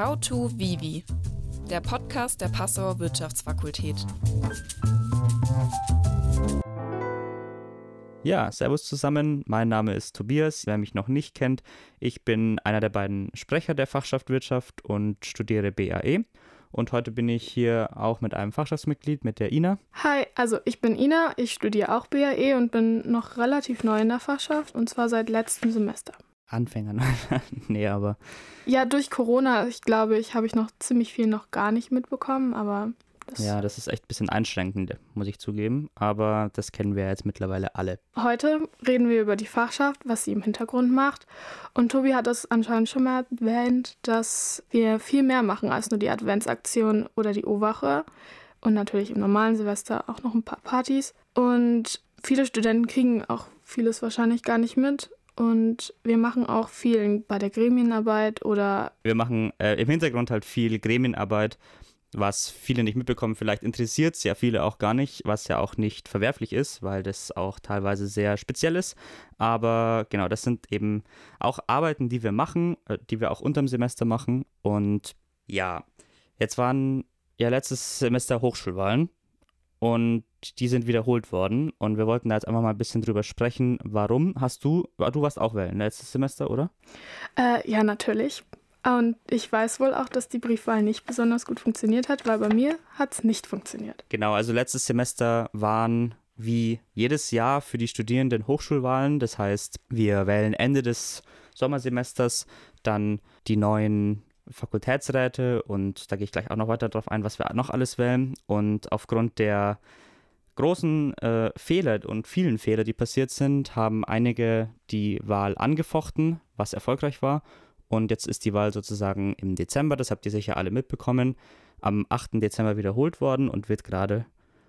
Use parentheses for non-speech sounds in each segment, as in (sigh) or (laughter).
How to Vivi, der Podcast der Passauer Wirtschaftsfakultät. Ja, Servus zusammen. Mein Name ist Tobias. Wer mich noch nicht kennt, ich bin einer der beiden Sprecher der Fachschaft Wirtschaft und studiere BAE. Und heute bin ich hier auch mit einem Fachschaftsmitglied, mit der Ina. Hi, also ich bin Ina, ich studiere auch BAE und bin noch relativ neu in der Fachschaft und zwar seit letztem Semester. Anfänger, (laughs) nee, aber. Ja, durch Corona, ich glaube, ich habe ich noch ziemlich viel noch gar nicht mitbekommen, aber das ja, das ist echt ein bisschen einschränkend, muss ich zugeben. Aber das kennen wir jetzt mittlerweile alle. Heute reden wir über die Fachschaft, was sie im Hintergrund macht. Und Tobi hat es anscheinend schon mal erwähnt, dass wir viel mehr machen als nur die Adventsaktion oder die O-Wache. Und natürlich im normalen Silvester auch noch ein paar Partys. Und viele Studenten kriegen auch vieles wahrscheinlich gar nicht mit. Und wir machen auch viel bei der Gremienarbeit oder. Wir machen äh, im Hintergrund halt viel Gremienarbeit was viele nicht mitbekommen. Vielleicht interessiert es ja viele auch gar nicht, was ja auch nicht verwerflich ist, weil das auch teilweise sehr speziell ist. Aber genau, das sind eben auch Arbeiten, die wir machen, äh, die wir auch unterm Semester machen. Und ja, jetzt waren ja letztes Semester Hochschulwahlen und die sind wiederholt worden. Und wir wollten da jetzt einfach mal ein bisschen drüber sprechen. Warum hast du, du warst auch wählen letztes Semester, oder? Äh, ja, natürlich. Und ich weiß wohl auch, dass die Briefwahl nicht besonders gut funktioniert hat, weil bei mir hat es nicht funktioniert. Genau, also letztes Semester waren wie jedes Jahr für die Studierenden Hochschulwahlen. Das heißt, wir wählen Ende des Sommersemesters dann die neuen Fakultätsräte und da gehe ich gleich auch noch weiter darauf ein, was wir noch alles wählen. Und aufgrund der großen äh, Fehler und vielen Fehler, die passiert sind, haben einige die Wahl angefochten, was erfolgreich war und jetzt ist die Wahl sozusagen im Dezember, das habt ihr sicher alle mitbekommen, am 8. Dezember wiederholt worden und wird gerade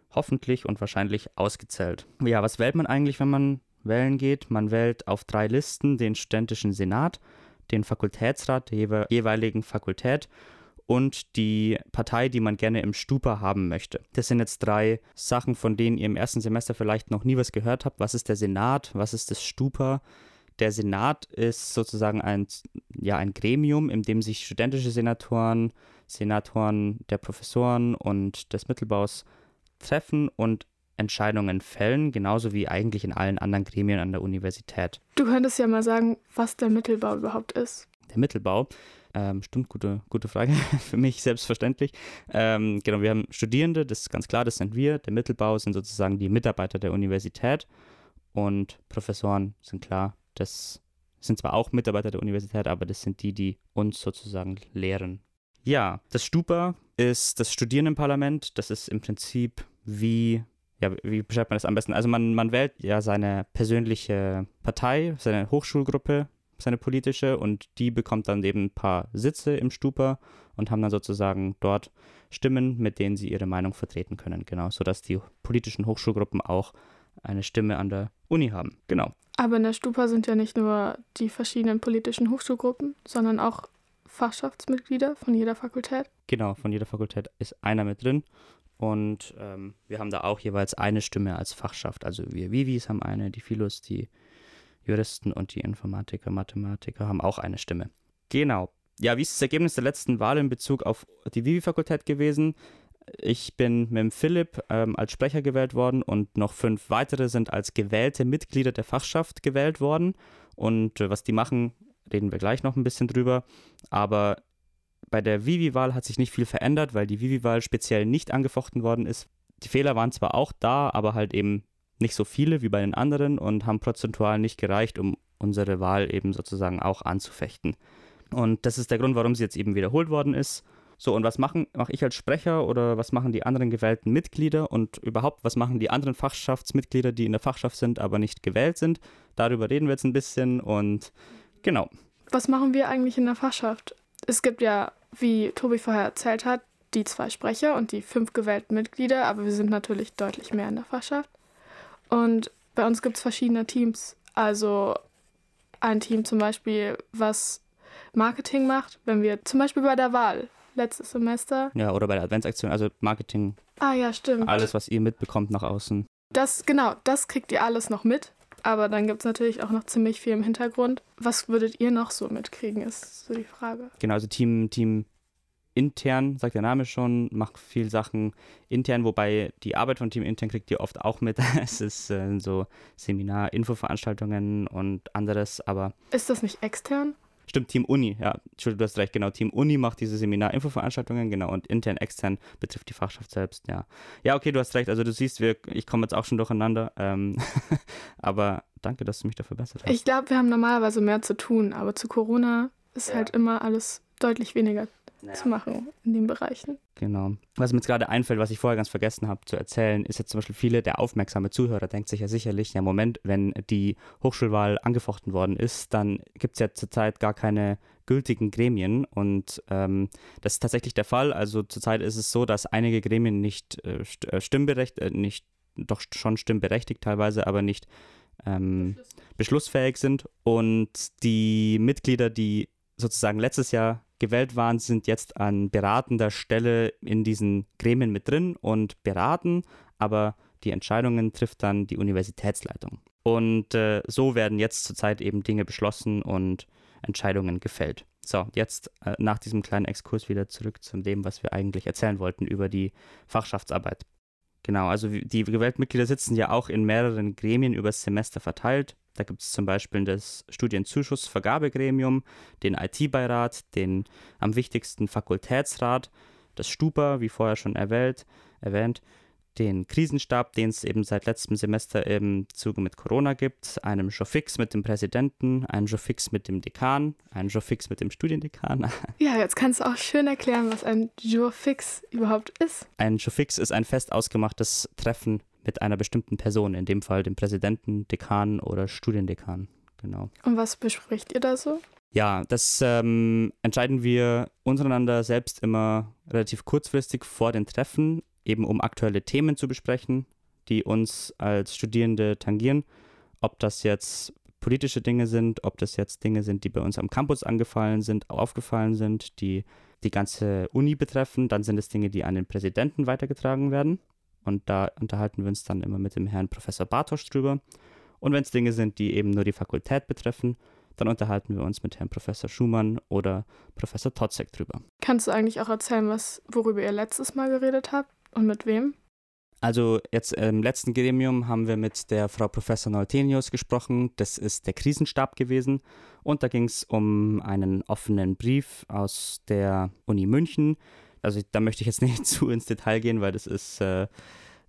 hoffentlich und wahrscheinlich ausgezählt. Ja, was wählt man eigentlich, wenn man wählen geht? Man wählt auf drei Listen den studentischen Senat, den Fakultätsrat der jeweiligen Fakultät und die Partei, die man gerne im Stupa haben möchte. Das sind jetzt drei Sachen, von denen ihr im ersten Semester vielleicht noch nie was gehört habt. Was ist der Senat? Was ist das Stupa? Der Senat ist sozusagen ein, ja, ein Gremium, in dem sich studentische Senatoren, Senatoren der Professoren und des Mittelbaus treffen und Entscheidungen fällen, genauso wie eigentlich in allen anderen Gremien an der Universität. Du könntest ja mal sagen, was der Mittelbau überhaupt ist. Der Mittelbau, ähm, stimmt, gute, gute Frage, (laughs) für mich selbstverständlich. Ähm, genau, wir haben Studierende, das ist ganz klar, das sind wir. Der Mittelbau sind sozusagen die Mitarbeiter der Universität und Professoren sind klar das sind zwar auch Mitarbeiter der Universität, aber das sind die, die uns sozusagen lehren. Ja, das Stupa ist das Studierendenparlament. Das ist im Prinzip wie, ja, wie beschreibt man das am besten? Also man, man wählt ja seine persönliche Partei, seine Hochschulgruppe, seine politische und die bekommt dann eben ein paar Sitze im Stupa und haben dann sozusagen dort Stimmen, mit denen sie ihre Meinung vertreten können. Genau, sodass die politischen Hochschulgruppen auch eine Stimme an der Uni haben. Genau. Aber in der Stupa sind ja nicht nur die verschiedenen politischen Hochschulgruppen, sondern auch Fachschaftsmitglieder von jeder Fakultät. Genau, von jeder Fakultät ist einer mit drin. Und ähm, wir haben da auch jeweils eine Stimme als Fachschaft. Also wir Vivis haben eine, die Philos, die Juristen und die Informatiker, Mathematiker haben auch eine Stimme. Genau. Ja, wie ist das Ergebnis der letzten Wahl in Bezug auf die Vivi-Fakultät gewesen? Ich bin mit dem Philipp ähm, als Sprecher gewählt worden und noch fünf weitere sind als gewählte Mitglieder der Fachschaft gewählt worden. Und äh, was die machen, reden wir gleich noch ein bisschen drüber. Aber bei der Vivi-Wahl hat sich nicht viel verändert, weil die Vivi-Wahl speziell nicht angefochten worden ist. Die Fehler waren zwar auch da, aber halt eben nicht so viele wie bei den anderen und haben prozentual nicht gereicht, um unsere Wahl eben sozusagen auch anzufechten. Und das ist der Grund, warum sie jetzt eben wiederholt worden ist. So, und was machen, mache ich als Sprecher oder was machen die anderen gewählten Mitglieder und überhaupt, was machen die anderen Fachschaftsmitglieder, die in der Fachschaft sind, aber nicht gewählt sind? Darüber reden wir jetzt ein bisschen und genau. Was machen wir eigentlich in der Fachschaft? Es gibt ja, wie Tobi vorher erzählt hat, die zwei Sprecher und die fünf gewählten Mitglieder, aber wir sind natürlich deutlich mehr in der Fachschaft. Und bei uns gibt es verschiedene Teams. Also ein Team zum Beispiel, was Marketing macht, wenn wir zum Beispiel bei der Wahl letztes Semester. Ja, oder bei der Adventsaktion, also Marketing. Ah ja, stimmt. Alles, was ihr mitbekommt nach außen. Das, genau, das kriegt ihr alles noch mit. Aber dann gibt es natürlich auch noch ziemlich viel im Hintergrund. Was würdet ihr noch so mitkriegen, ist so die Frage. Genau, also Team, Team intern, sagt der Name schon, macht viel Sachen intern, wobei die Arbeit von Team intern kriegt ihr oft auch mit. (laughs) es ist äh, so Seminar, Infoveranstaltungen und anderes, aber. Ist das nicht extern? Stimmt, Team Uni, ja, Entschuldigung, du hast recht, genau. Team Uni macht diese Seminar-Infoveranstaltungen, genau, und intern, extern betrifft die Fachschaft selbst, ja. Ja, okay, du hast recht, also du siehst, wir, ich komme jetzt auch schon durcheinander, ähm, (laughs) aber danke, dass du mich da verbessert hast. Ich glaube, wir haben normalerweise mehr zu tun, aber zu Corona ist ja. halt immer alles deutlich weniger naja. zu machen in den Bereichen. Genau. Was mir jetzt gerade einfällt, was ich vorher ganz vergessen habe zu erzählen, ist jetzt zum Beispiel viele, der aufmerksame Zuhörer denkt sich ja sicherlich, ja Moment, wenn die Hochschulwahl angefochten worden ist, dann gibt es ja zurzeit gar keine gültigen Gremien und ähm, das ist tatsächlich der Fall. Also zurzeit ist es so, dass einige Gremien nicht äh, äh stimmberechtigt, äh, nicht, doch schon stimmberechtigt teilweise, aber nicht ähm, beschlussfähig sind und die Mitglieder, die sozusagen letztes Jahr gewählt waren, sind jetzt an beratender Stelle in diesen Gremien mit drin und beraten, aber die Entscheidungen trifft dann die Universitätsleitung. Und äh, so werden jetzt zurzeit eben Dinge beschlossen und Entscheidungen gefällt. So, jetzt äh, nach diesem kleinen Exkurs wieder zurück zu dem, was wir eigentlich erzählen wollten über die Fachschaftsarbeit. Genau, also die gewählten Mitglieder sitzen ja auch in mehreren Gremien übers Semester verteilt. Da gibt es zum Beispiel das Studienzuschussvergabegremium, den IT-Beirat, den am wichtigsten Fakultätsrat, das Stupa, wie vorher schon erwähnt, erwähnt den Krisenstab, den es eben seit letztem Semester im Zuge mit Corona gibt, einem Jofix mit dem Präsidenten, einen Jofix mit dem Dekan, einen Jofix mit dem Studiendekan. (laughs) Ja, jetzt kannst du auch schön erklären, was ein Jofix überhaupt ist. Ein Jofix ist ein fest ausgemachtes Treffen mit einer bestimmten Person, in dem Fall dem Präsidenten, Dekan oder Studiendekan. Genau. Und was bespricht ihr da so? Ja, das ähm, entscheiden wir untereinander selbst immer relativ kurzfristig vor den Treffen, eben um aktuelle Themen zu besprechen, die uns als Studierende tangieren. Ob das jetzt politische Dinge sind, ob das jetzt Dinge sind, die bei uns am Campus angefallen sind, aufgefallen sind, die die ganze Uni betreffen, dann sind es Dinge, die an den Präsidenten weitergetragen werden. Und da unterhalten wir uns dann immer mit dem Herrn Professor Bartosch drüber. Und wenn es Dinge sind, die eben nur die Fakultät betreffen, dann unterhalten wir uns mit Herrn Professor Schumann oder Professor Totzek drüber. Kannst du eigentlich auch erzählen, was, worüber ihr letztes Mal geredet habt und mit wem? Also jetzt im letzten Gremium haben wir mit der Frau Professor Neutenius gesprochen. Das ist der Krisenstab gewesen. Und da ging es um einen offenen Brief aus der Uni München, also da möchte ich jetzt (laughs) nicht zu ins Detail gehen, weil das ist äh,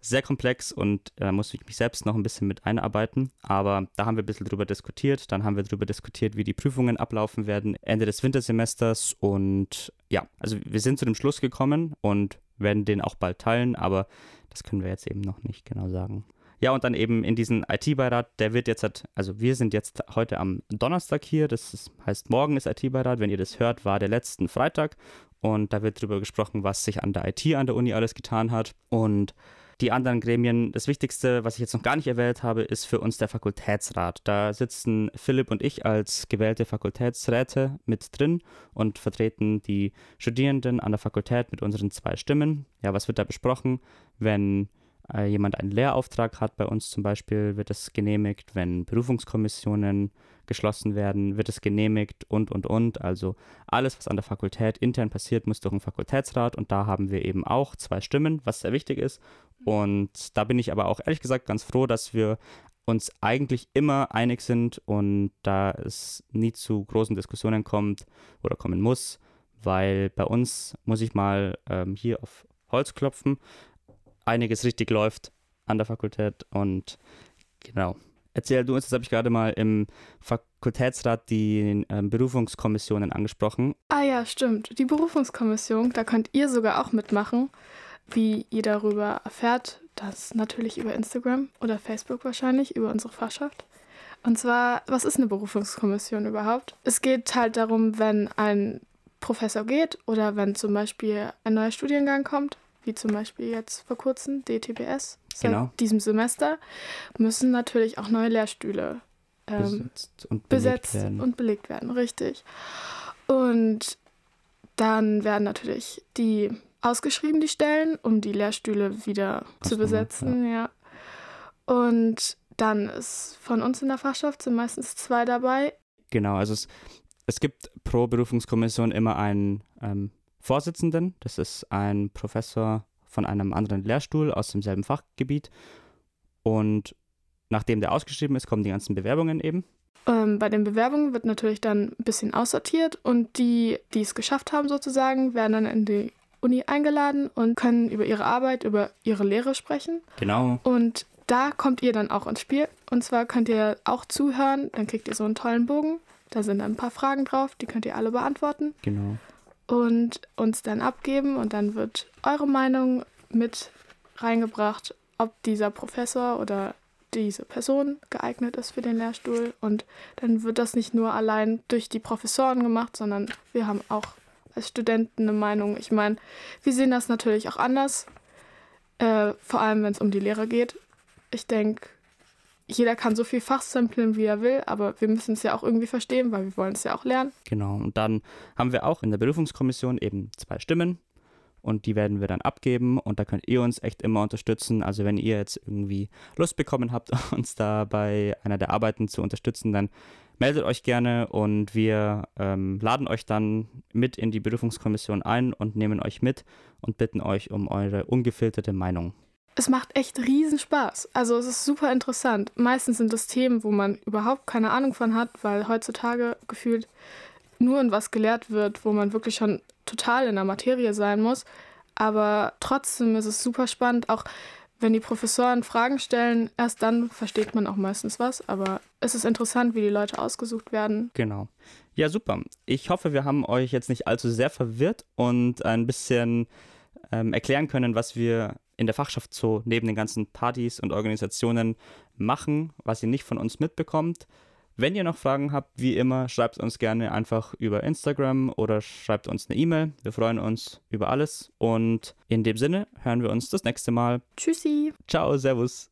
sehr komplex und da äh, muss ich mich selbst noch ein bisschen mit einarbeiten. Aber da haben wir ein bisschen drüber diskutiert. Dann haben wir drüber diskutiert, wie die Prüfungen ablaufen werden Ende des Wintersemesters. Und ja, also wir sind zu dem Schluss gekommen und werden den auch bald teilen, aber das können wir jetzt eben noch nicht genau sagen. Ja, und dann eben in diesen IT-Beirat, der wird jetzt, halt, also wir sind jetzt heute am Donnerstag hier, das ist, heißt morgen ist IT-Beirat, wenn ihr das hört, war der letzten Freitag und da wird darüber gesprochen, was sich an der IT an der Uni alles getan hat und die anderen Gremien, das Wichtigste, was ich jetzt noch gar nicht erwähnt habe, ist für uns der Fakultätsrat. Da sitzen Philipp und ich als gewählte Fakultätsräte mit drin und vertreten die Studierenden an der Fakultät mit unseren zwei Stimmen. Ja, was wird da besprochen, wenn äh, jemand einen Lehrauftrag hat bei uns zum Beispiel, wird es genehmigt, wenn Berufungskommissionen geschlossen werden, wird es genehmigt und, und, und. Also alles, was an der Fakultät intern passiert, muss durch den Fakultätsrat und da haben wir eben auch zwei Stimmen, was sehr wichtig ist. Und da bin ich aber auch ehrlich gesagt ganz froh, dass wir uns eigentlich immer einig sind und da es nie zu großen Diskussionen kommt oder kommen muss, weil bei uns muss ich mal ähm, hier auf Holz klopfen einiges richtig läuft an der Fakultät und genau. Erzähl du uns, das habe ich gerade mal im Fakultätsrat die äh, Berufungskommissionen angesprochen. Ah ja, stimmt. Die Berufungskommission, da könnt ihr sogar auch mitmachen. Wie ihr darüber erfährt, das natürlich über Instagram oder Facebook wahrscheinlich, über unsere Fachschaft. Und zwar, was ist eine Berufungskommission überhaupt? Es geht halt darum, wenn ein Professor geht oder wenn zum Beispiel ein neuer Studiengang kommt, wie zum Beispiel jetzt vor kurzem DTBS seit genau. diesem Semester, müssen natürlich auch neue Lehrstühle ähm, besetzt, und, besetzt belegt und belegt werden. Richtig. Und dann werden natürlich die ausgeschrieben, die Stellen, um die Lehrstühle wieder Kosten, zu besetzen. Ja. ja. Und dann ist von uns in der Fachschaft sind meistens zwei dabei. Genau, also es, es gibt pro Berufungskommission immer einen ähm, Vorsitzenden. Das ist ein Professor von einem anderen Lehrstuhl aus demselben Fachgebiet. Und nachdem der ausgeschrieben ist, kommen die ganzen Bewerbungen eben. Ähm, bei den Bewerbungen wird natürlich dann ein bisschen aussortiert und die, die es geschafft haben sozusagen, werden dann in die Uni eingeladen und können über ihre Arbeit, über ihre Lehre sprechen. Genau. Und da kommt ihr dann auch ins Spiel. Und zwar könnt ihr auch zuhören, dann kriegt ihr so einen tollen Bogen. Da sind dann ein paar Fragen drauf, die könnt ihr alle beantworten. Genau. Und uns dann abgeben und dann wird eure Meinung mit reingebracht, ob dieser Professor oder diese Person geeignet ist für den Lehrstuhl. Und dann wird das nicht nur allein durch die Professoren gemacht, sondern wir haben auch als Studenten eine Meinung. Ich meine, wir sehen das natürlich auch anders, äh, vor allem wenn es um die Lehre geht. Ich denke, jeder kann so viel fachsampeln, wie er will, aber wir müssen es ja auch irgendwie verstehen, weil wir wollen es ja auch lernen. Genau. Und dann haben wir auch in der Berufungskommission eben zwei Stimmen und die werden wir dann abgeben und da könnt ihr uns echt immer unterstützen. Also wenn ihr jetzt irgendwie Lust bekommen habt, (laughs) uns da bei einer der Arbeiten zu unterstützen, dann meldet euch gerne und wir ähm, laden euch dann mit in die Berufungskommission ein und nehmen euch mit und bitten euch um eure ungefilterte Meinung. Es macht echt riesen Spaß. Also es ist super interessant. Meistens sind es Themen, wo man überhaupt keine Ahnung von hat, weil heutzutage gefühlt nur in was gelehrt wird, wo man wirklich schon total in der Materie sein muss. Aber trotzdem ist es super spannend, auch wenn die Professoren Fragen stellen, erst dann versteht man auch meistens was. Aber es ist interessant, wie die Leute ausgesucht werden. Genau. Ja, super. Ich hoffe, wir haben euch jetzt nicht allzu sehr verwirrt und ein bisschen ähm, erklären können, was wir in der Fachschaft so neben den ganzen Partys und Organisationen machen, was ihr nicht von uns mitbekommt. Wenn ihr noch Fragen habt, wie immer, schreibt uns gerne einfach über Instagram oder schreibt uns eine E-Mail. Wir freuen uns über alles. Und in dem Sinne hören wir uns das nächste Mal. Tschüssi. Ciao, Servus.